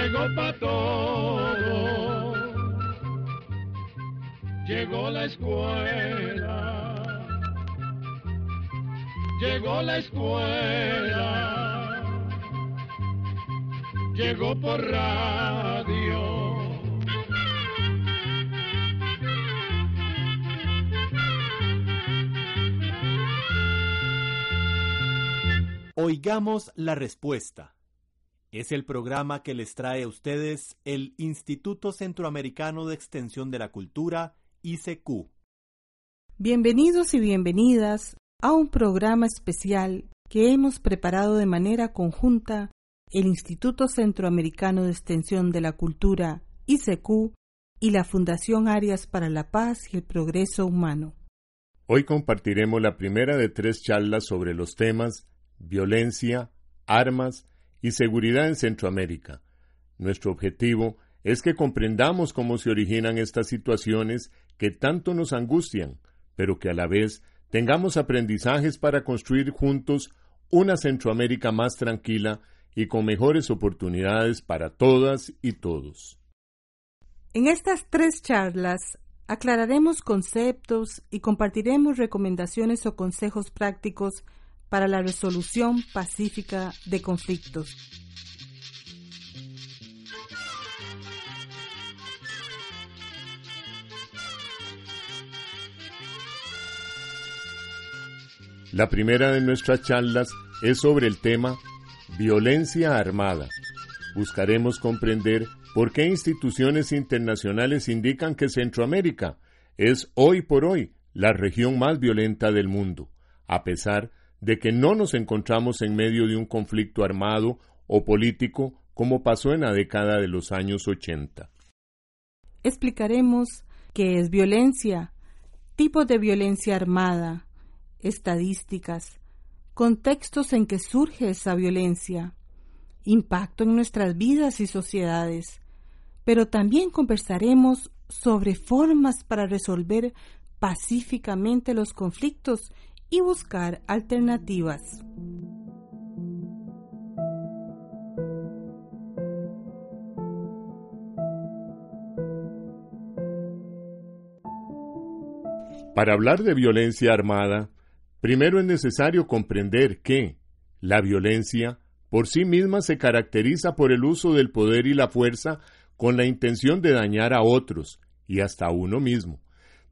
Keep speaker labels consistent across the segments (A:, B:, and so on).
A: Llegó para todo, llegó la escuela, llegó la escuela, llegó por radio.
B: Oigamos la respuesta. Es el programa que les trae a ustedes el Instituto Centroamericano de Extensión de la Cultura, ICQ.
C: Bienvenidos y bienvenidas a un programa especial que hemos preparado de manera conjunta el Instituto Centroamericano de Extensión de la Cultura, ICQ, y la Fundación Arias para la Paz y el Progreso Humano.
D: Hoy compartiremos la primera de tres charlas sobre los temas violencia, armas y seguridad en Centroamérica. Nuestro objetivo es que comprendamos cómo se originan estas situaciones que tanto nos angustian, pero que a la vez tengamos aprendizajes para construir juntos una Centroamérica más tranquila y con mejores oportunidades para todas y todos.
C: En estas tres charlas aclararemos conceptos y compartiremos recomendaciones o consejos prácticos para la resolución pacífica de conflictos.
D: La primera de nuestras charlas es sobre el tema violencia armada. Buscaremos comprender por qué instituciones internacionales indican que Centroamérica es hoy por hoy la región más violenta del mundo, a pesar de que no nos encontramos en medio de un conflicto armado o político como pasó en la década de los años 80.
C: Explicaremos qué es violencia, tipos de violencia armada, estadísticas, contextos en que surge esa violencia, impacto en nuestras vidas y sociedades, pero también conversaremos sobre formas para resolver pacíficamente los conflictos y buscar alternativas.
D: Para hablar de violencia armada, primero es necesario comprender que la violencia por sí misma se caracteriza por el uso del poder y la fuerza con la intención de dañar a otros y hasta a uno mismo.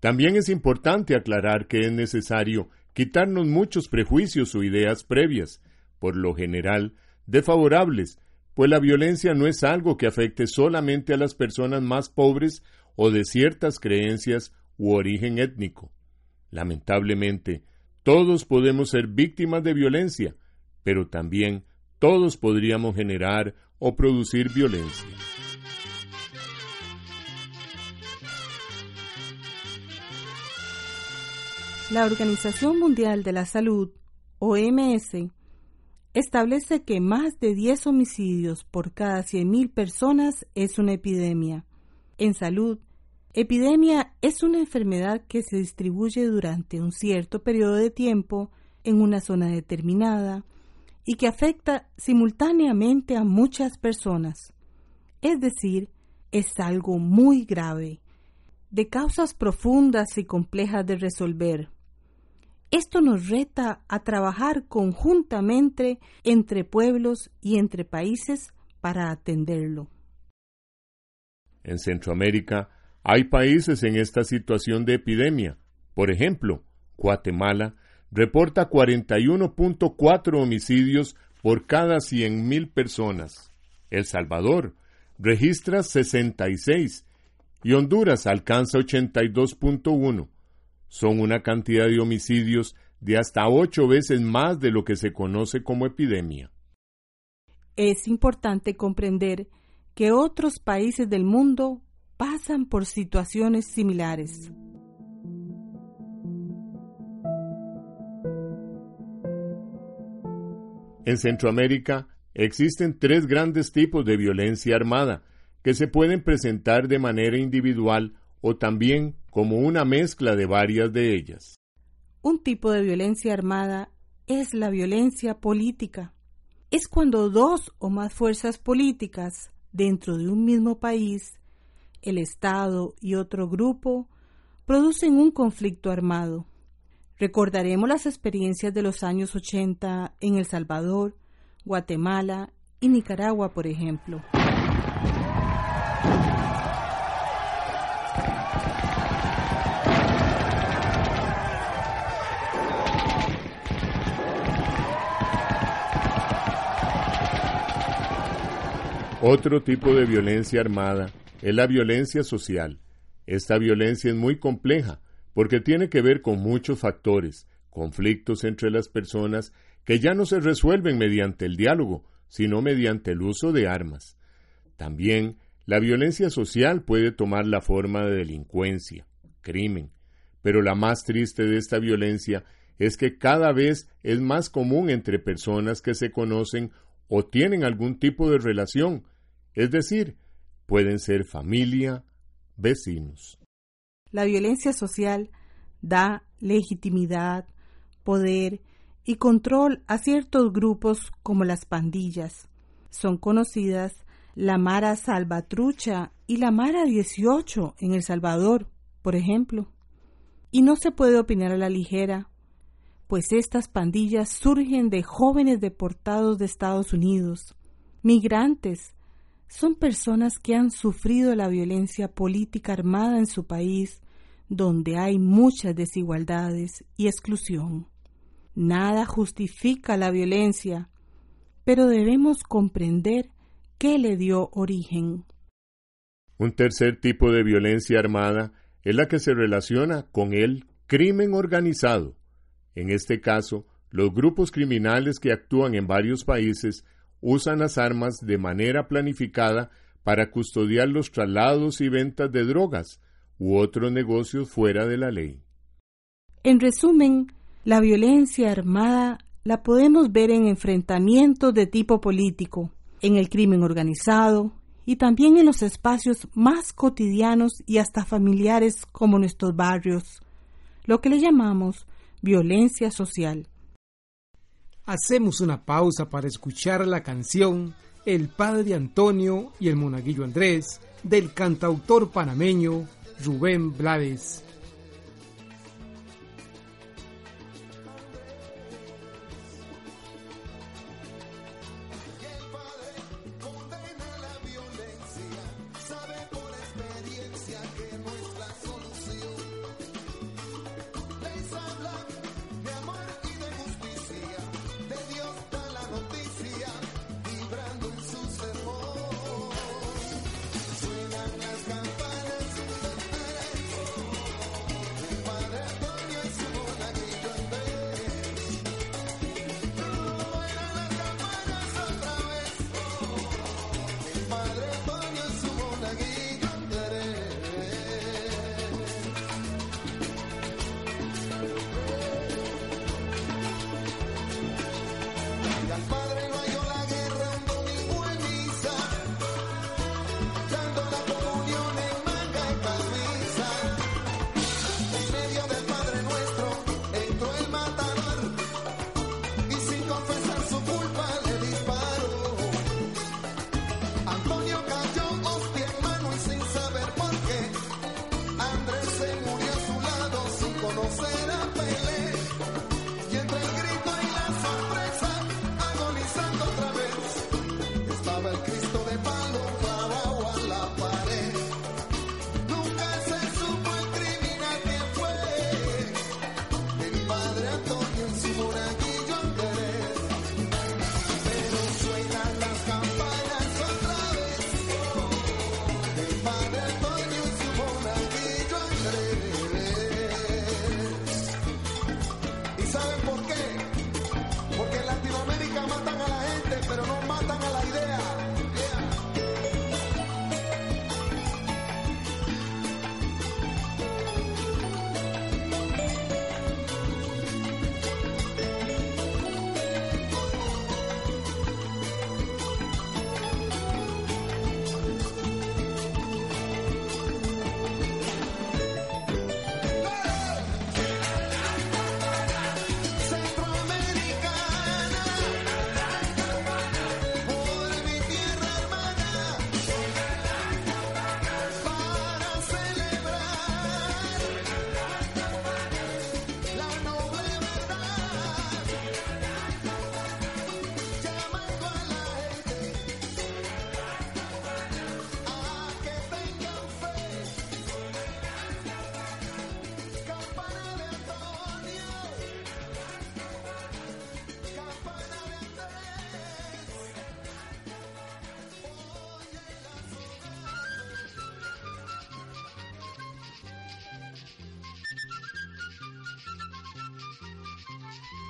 D: También es importante aclarar que es necesario quitarnos muchos prejuicios o ideas previas, por lo general desfavorables, pues la violencia no es algo que afecte solamente a las personas más pobres o de ciertas creencias u origen étnico. Lamentablemente, todos podemos ser víctimas de violencia, pero también todos podríamos generar o producir violencia.
C: La Organización Mundial de la Salud, OMS, establece que más de 10 homicidios por cada 100.000 personas es una epidemia. En salud, epidemia es una enfermedad que se distribuye durante un cierto periodo de tiempo en una zona determinada y que afecta simultáneamente a muchas personas. Es decir, es algo muy grave, de causas profundas y complejas de resolver. Esto nos reta a trabajar conjuntamente entre pueblos y entre países para atenderlo.
D: En Centroamérica hay países en esta situación de epidemia. Por ejemplo, Guatemala reporta 41.4 homicidios por cada 100.000 personas. El Salvador registra 66 y Honduras alcanza 82.1. Son una cantidad de homicidios de hasta ocho veces más de lo que se conoce como epidemia.
C: Es importante comprender que otros países del mundo pasan por situaciones similares.
D: En Centroamérica existen tres grandes tipos de violencia armada que se pueden presentar de manera individual o también como una mezcla de varias de ellas.
C: Un tipo de violencia armada es la violencia política. Es cuando dos o más fuerzas políticas dentro de un mismo país, el Estado y otro grupo, producen un conflicto armado. Recordaremos las experiencias de los años 80 en El Salvador, Guatemala y Nicaragua, por ejemplo.
D: Otro tipo de violencia armada es la violencia social. Esta violencia es muy compleja porque tiene que ver con muchos factores, conflictos entre las personas que ya no se resuelven mediante el diálogo, sino mediante el uso de armas. También la violencia social puede tomar la forma de delincuencia, crimen, pero la más triste de esta violencia es que cada vez es más común entre personas que se conocen o tienen algún tipo de relación, es decir, pueden ser familia, vecinos.
C: La violencia social da legitimidad, poder y control a ciertos grupos como las pandillas. Son conocidas la Mara Salvatrucha y la Mara 18 en El Salvador, por ejemplo. Y no se puede opinar a la ligera, pues estas pandillas surgen de jóvenes deportados de Estados Unidos, migrantes, son personas que han sufrido la violencia política armada en su país donde hay muchas desigualdades y exclusión. Nada justifica la violencia, pero debemos comprender qué le dio origen.
D: Un tercer tipo de violencia armada es la que se relaciona con el crimen organizado. En este caso, los grupos criminales que actúan en varios países usan las armas de manera planificada para custodiar los traslados y ventas de drogas, u otros negocios fuera de la ley.
C: En resumen, la violencia armada la podemos ver en enfrentamientos de tipo político, en el crimen organizado y también en los espacios más cotidianos y hasta familiares como nuestros barrios, lo que le llamamos violencia social.
E: Hacemos una pausa para escuchar la canción El Padre Antonio y el Monaguillo Andrés del cantautor panameño Rubén Blades.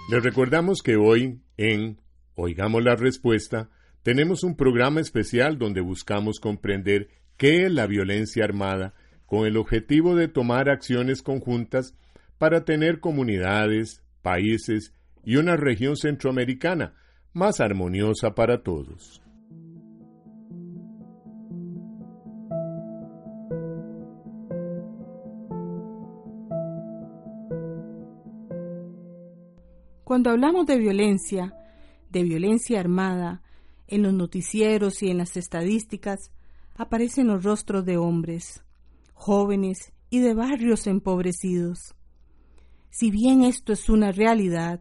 D: Les recordamos que hoy en Oigamos la Respuesta tenemos un programa especial donde buscamos comprender qué es la violencia armada con el objetivo de tomar acciones conjuntas para tener comunidades, países y una región centroamericana más armoniosa para todos.
C: Cuando hablamos de violencia, de violencia armada, en los noticieros y en las estadísticas, aparecen los rostros de hombres, jóvenes y de barrios empobrecidos. Si bien esto es una realidad,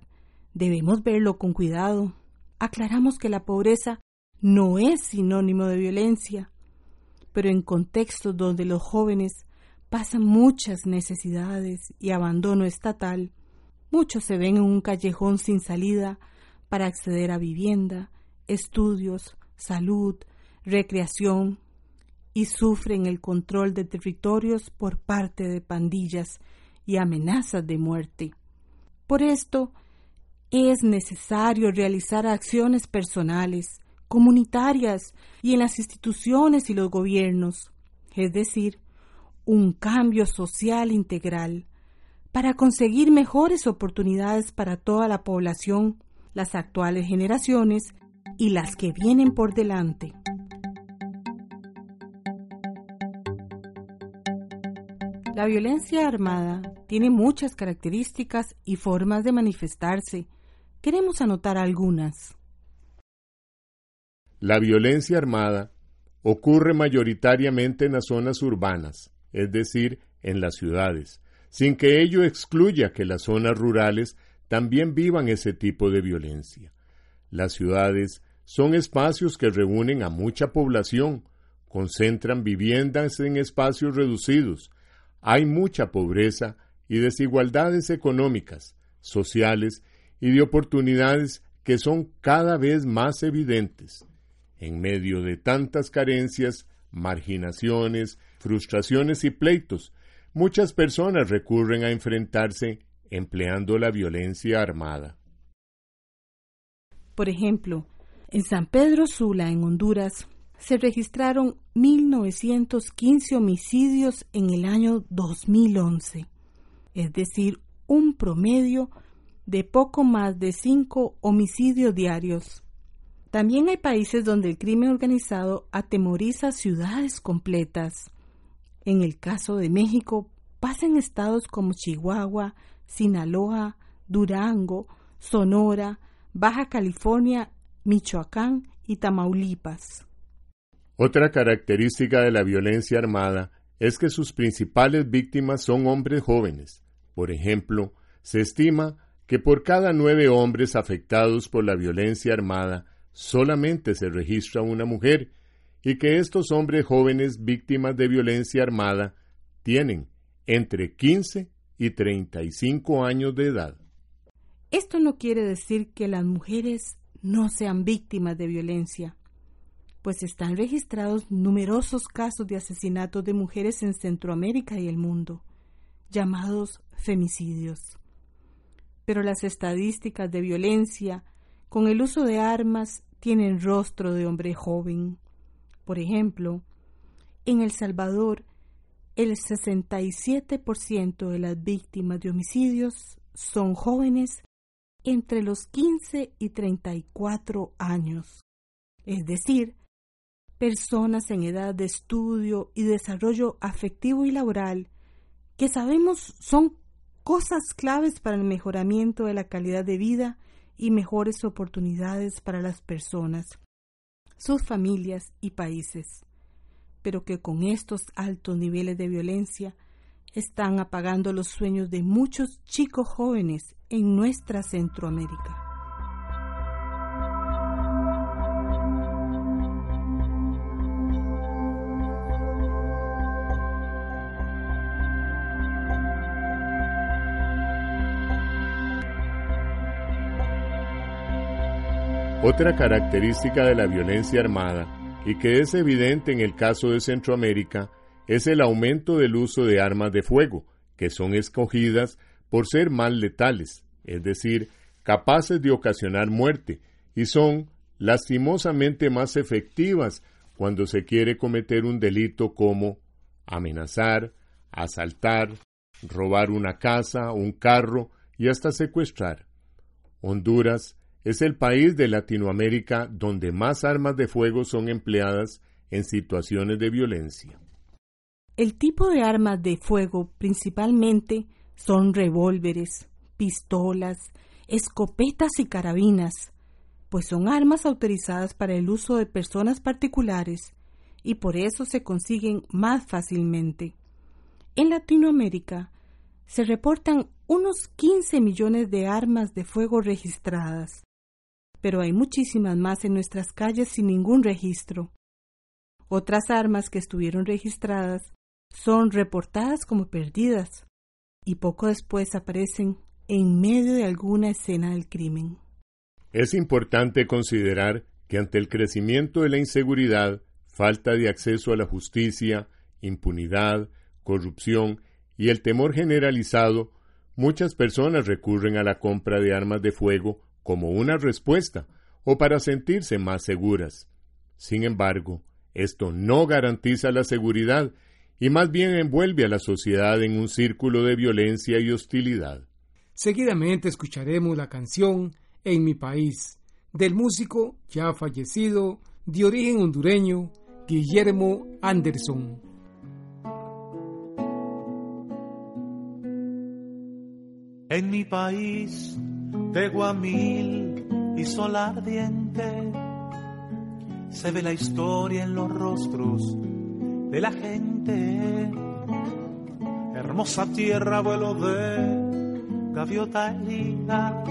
C: debemos verlo con cuidado. Aclaramos que la pobreza no es sinónimo de violencia, pero en contextos donde los jóvenes pasan muchas necesidades y abandono estatal, muchos se ven en un callejón sin salida para acceder a vivienda, estudios, salud, recreación y sufren el control de territorios por parte de pandillas y amenazas de muerte. Por esto, es necesario realizar acciones personales, comunitarias y en las instituciones y los gobiernos, es decir, un cambio social integral para conseguir mejores oportunidades para toda la población, las actuales generaciones y las que vienen por delante. La violencia armada tiene muchas características y formas de manifestarse. Queremos anotar algunas.
D: La violencia armada ocurre mayoritariamente en las zonas urbanas, es decir, en las ciudades, sin que ello excluya que las zonas rurales también vivan ese tipo de violencia. Las ciudades son espacios que reúnen a mucha población, concentran viviendas en espacios reducidos, hay mucha pobreza y desigualdades económicas, sociales y de oportunidades que son cada vez más evidentes. En medio de tantas carencias, marginaciones, frustraciones y pleitos, muchas personas recurren a enfrentarse empleando la violencia armada.
C: Por ejemplo, en San Pedro Sula, en Honduras, se registraron 1.915 homicidios en el año 2011, es decir, un promedio de poco más de 5 homicidios diarios. También hay países donde el crimen organizado atemoriza ciudades completas. En el caso de México, pasa en estados como Chihuahua, Sinaloa, Durango, Sonora, Baja California Michoacán y Tamaulipas.
D: Otra característica de la violencia armada es que sus principales víctimas son hombres jóvenes. Por ejemplo, se estima que por cada nueve hombres afectados por la violencia armada solamente se registra una mujer y que estos hombres jóvenes víctimas de violencia armada tienen entre 15 y 35 años de edad.
C: Esto no quiere decir que las mujeres no sean víctimas de violencia, pues están registrados numerosos casos de asesinatos de mujeres en Centroamérica y el mundo, llamados femicidios. Pero las estadísticas de violencia con el uso de armas tienen rostro de hombre joven. Por ejemplo, en El Salvador, el 67% de las víctimas de homicidios son jóvenes entre los 15 y 34 años, es decir, personas en edad de estudio y desarrollo afectivo y laboral que sabemos son cosas claves para el mejoramiento de la calidad de vida y mejores oportunidades para las personas, sus familias y países, pero que con estos altos niveles de violencia están apagando los sueños de muchos chicos jóvenes en nuestra Centroamérica.
D: Otra característica de la violencia armada, y que es evidente en el caso de Centroamérica, es el aumento del uso de armas de fuego, que son escogidas por ser más letales, es decir, capaces de ocasionar muerte y son lastimosamente más efectivas cuando se quiere cometer un delito como amenazar, asaltar, robar una casa, un carro y hasta secuestrar. Honduras es el país de Latinoamérica donde más armas de fuego son empleadas en situaciones de violencia.
C: El tipo de armas de fuego principalmente son revólveres, pistolas, escopetas y carabinas, pues son armas autorizadas para el uso de personas particulares y por eso se consiguen más fácilmente. En Latinoamérica se reportan unos 15 millones de armas de fuego registradas, pero hay muchísimas más en nuestras calles sin ningún registro. Otras armas que estuvieron registradas son reportadas como perdidas y poco después aparecen en medio de alguna escena del crimen.
D: Es importante considerar que ante el crecimiento de la inseguridad, falta de acceso a la justicia, impunidad, corrupción y el temor generalizado, muchas personas recurren a la compra de armas de fuego como una respuesta o para sentirse más seguras. Sin embargo, esto no garantiza la seguridad y más bien envuelve a la sociedad en un círculo de violencia y hostilidad.
E: Seguidamente escucharemos la canción En mi país, del músico ya fallecido, de origen hondureño, Guillermo Anderson.
F: En mi país de Guamil y sol ardiente se ve la historia en los rostros de la gente. Hermosa tierra, vuelo de gaviota herida.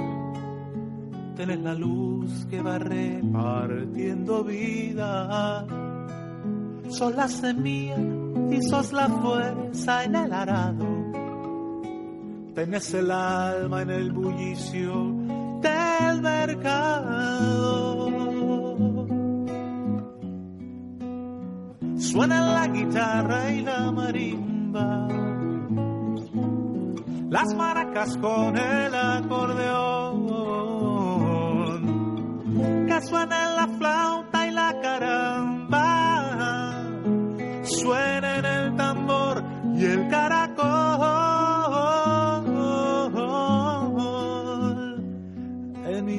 F: Tenés la luz que va repartiendo vida. Sos la semilla y sos la fuerza en el arado. Tenés el alma en el bullicio del mercado. Suena la guitarra y la marimba, las maracas con el acordeón, que suena la flauta y la caramba, suena en el tambor y el caracol.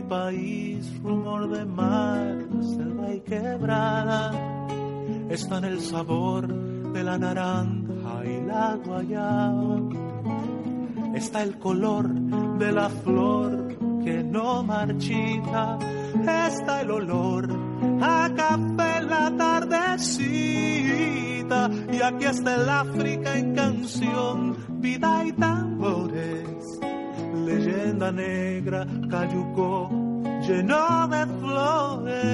F: País, rumor de mar, selva y quebrada está en el sabor de la naranja y la guayaba. Está el color de la flor que no marchita. Está el olor a café en la tardecita. Y aquí está el África en canción, vida y tambores. Leyenda negra, cayuco lleno de flores.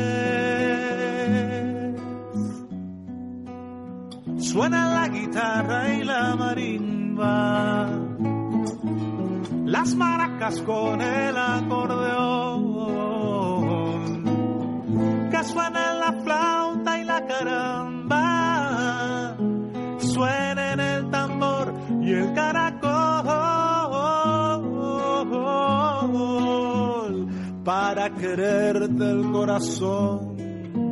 F: Suena la guitarra y la marimba, las maracas con el acordeón, que suena la flauta y la caramba, para quererte el corazón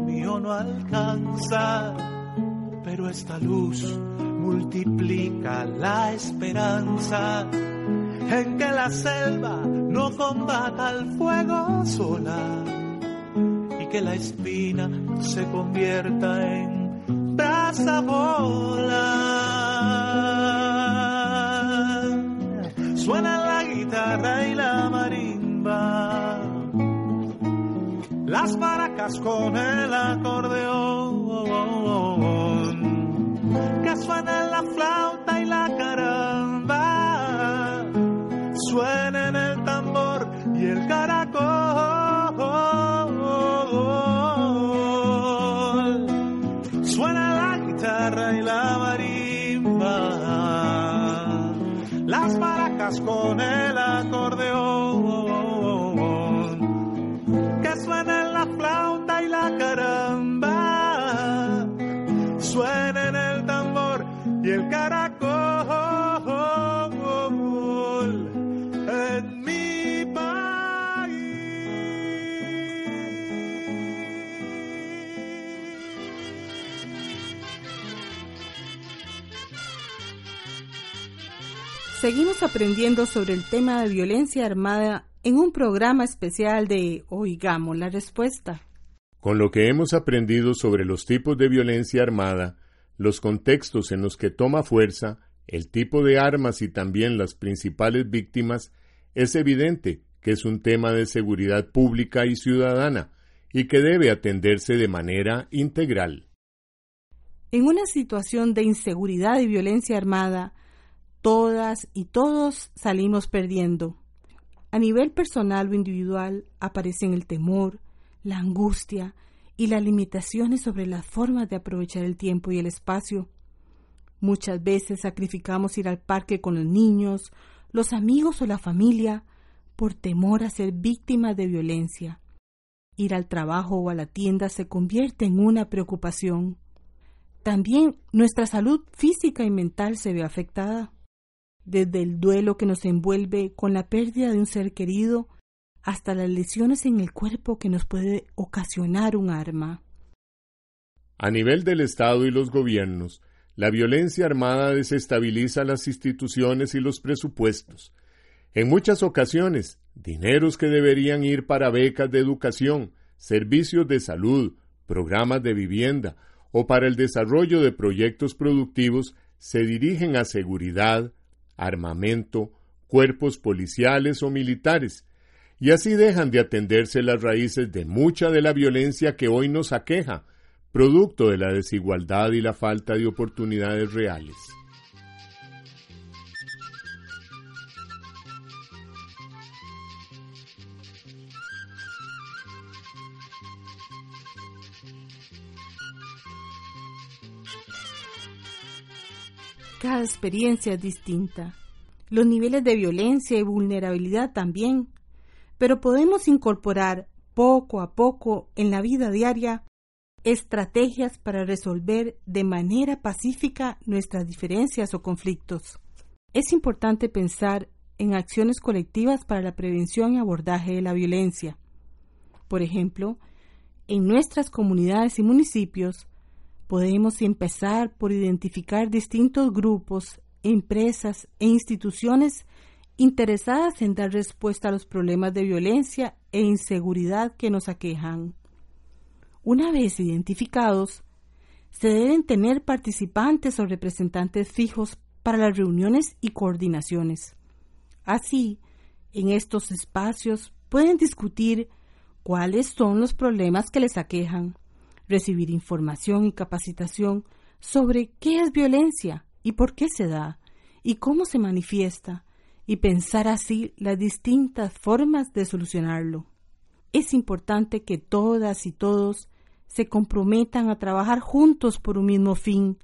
F: mío no alcanza pero esta luz multiplica la esperanza en que la selva no combata al fuego sola y que la espina se convierta en brasa bola. Suena la guitarra y la las maracas con el acordeón. Suena la flauta y la caramba, suena en el tambor y el caracol. Suena la guitarra y la marimba, las maracas con el acordeón, y el caracol en mi país.
C: Seguimos aprendiendo sobre el tema de violencia armada en un programa especial de Oigamos la Respuesta.
D: Con lo que hemos aprendido sobre los tipos de violencia armada, los contextos en los que toma fuerza, el tipo de armas y también las principales víctimas, es evidente que es un tema de seguridad pública y ciudadana y que debe atenderse de manera integral.
C: En una situación de inseguridad y violencia armada, todas y todos salimos perdiendo. A nivel personal o individual aparecen el temor, la angustia y las limitaciones sobre las formas de aprovechar el tiempo y el espacio. Muchas veces sacrificamos ir al parque con los niños, los amigos o la familia por temor a ser víctimas de violencia. Ir al trabajo o a la tienda se convierte en una preocupación. También nuestra salud física y mental se ve afectada desde el duelo que nos envuelve con la pérdida de un ser querido hasta las lesiones en el cuerpo que nos puede ocasionar un arma.
D: A nivel del Estado y los gobiernos, la violencia armada desestabiliza las instituciones y los presupuestos. En muchas ocasiones, dineros que deberían ir para becas de educación, servicios de salud, programas de vivienda o para el desarrollo de proyectos productivos se dirigen a seguridad, armamento, cuerpos policiales o militares, y así dejan de atenderse las raíces de mucha de la violencia que hoy nos aqueja, producto de la desigualdad y la falta de oportunidades reales.
C: Cada experiencia es distinta. Los niveles de violencia y vulnerabilidad también. Pero podemos incorporar poco a poco en la vida diaria estrategias para resolver de manera pacífica nuestras diferencias o conflictos. Es importante pensar en acciones colectivas para la prevención y abordaje de la violencia. Por ejemplo, en nuestras comunidades y municipios podemos empezar por identificar distintos grupos, empresas e instituciones interesadas en dar respuesta a los problemas de violencia e inseguridad que nos aquejan. Una vez identificados, se deben tener participantes o representantes fijos para las reuniones y coordinaciones. Así, en estos espacios pueden discutir cuáles son los problemas que les aquejan, recibir información y capacitación sobre qué es violencia y por qué se da y cómo se manifiesta y pensar así las distintas formas de solucionarlo. Es importante que todas y todos se comprometan a trabajar juntos por un mismo fin,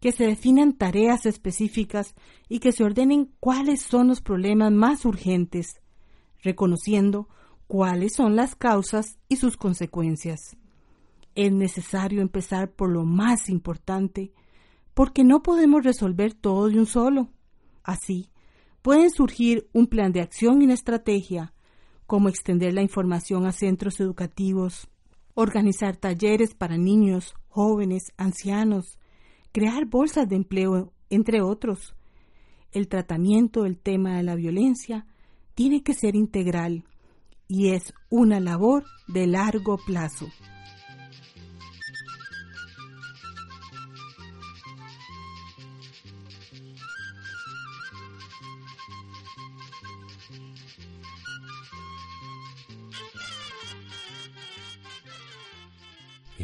C: que se definan tareas específicas y que se ordenen cuáles son los problemas más urgentes, reconociendo cuáles son las causas y sus consecuencias es necesario empezar por lo más importante, porque no podemos resolver todo de un solo. Así, pueden surgir un plan de acción y una estrategia, como extender la información a centros educativos, organizar talleres para niños, jóvenes, ancianos, crear bolsas de empleo, entre otros. El tratamiento del tema de la violencia tiene que ser integral y es una labor de largo plazo.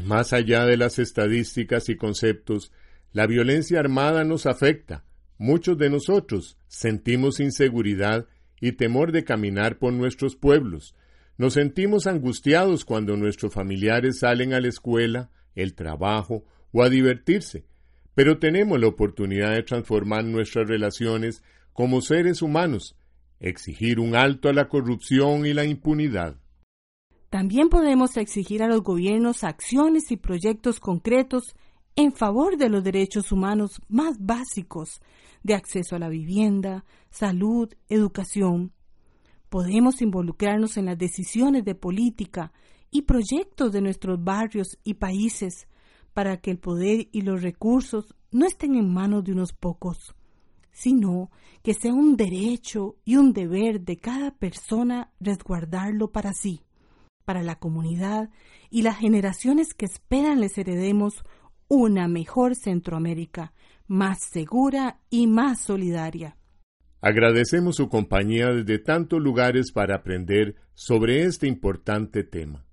D: Más allá de las estadísticas y conceptos, la violencia armada nos afecta. Muchos de nosotros sentimos inseguridad y temor de caminar por nuestros pueblos. Nos sentimos angustiados cuando nuestros familiares salen a la escuela, el trabajo o a divertirse, pero tenemos la oportunidad de transformar nuestras relaciones como seres humanos, exigir un alto a la corrupción y la impunidad.
C: También podemos exigir a los gobiernos acciones y proyectos concretos en favor de los derechos humanos más básicos de acceso a la vivienda, salud, educación. Podemos involucrarnos en las decisiones de política y proyectos de nuestros barrios y países para que el poder y los recursos no estén en manos de unos pocos, sino que sea un derecho y un deber de cada persona resguardarlo para sí, para la comunidad y las generaciones que esperan les heredemos una mejor Centroamérica, más segura y más solidaria.
D: Agradecemos su compañía desde tantos lugares para aprender sobre este importante tema.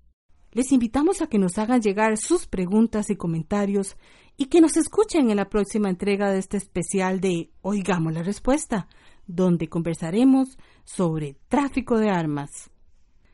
C: Les invitamos a que nos hagan llegar sus preguntas y comentarios y que nos escuchen en la próxima entrega de este especial de Oigamos la Respuesta, donde conversaremos sobre tráfico de armas.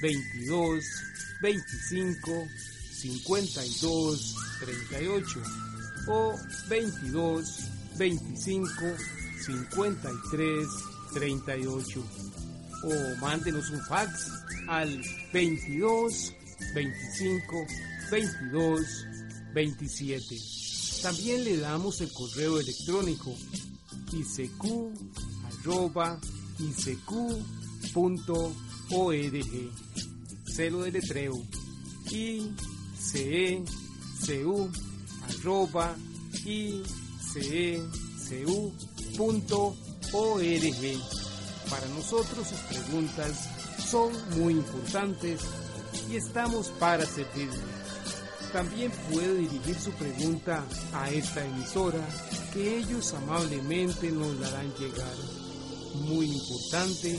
E: 22 25 52 38 o 22 25 53 38 o mándenos un fax al 22 25 22 27. También le damos el correo electrónico isq.org. Celo de letreo icecu arroba icecu.org. Para nosotros sus preguntas son muy importantes y estamos para servirle. También puede dirigir su pregunta a esta emisora que ellos amablemente nos la harán llegar. Muy importante,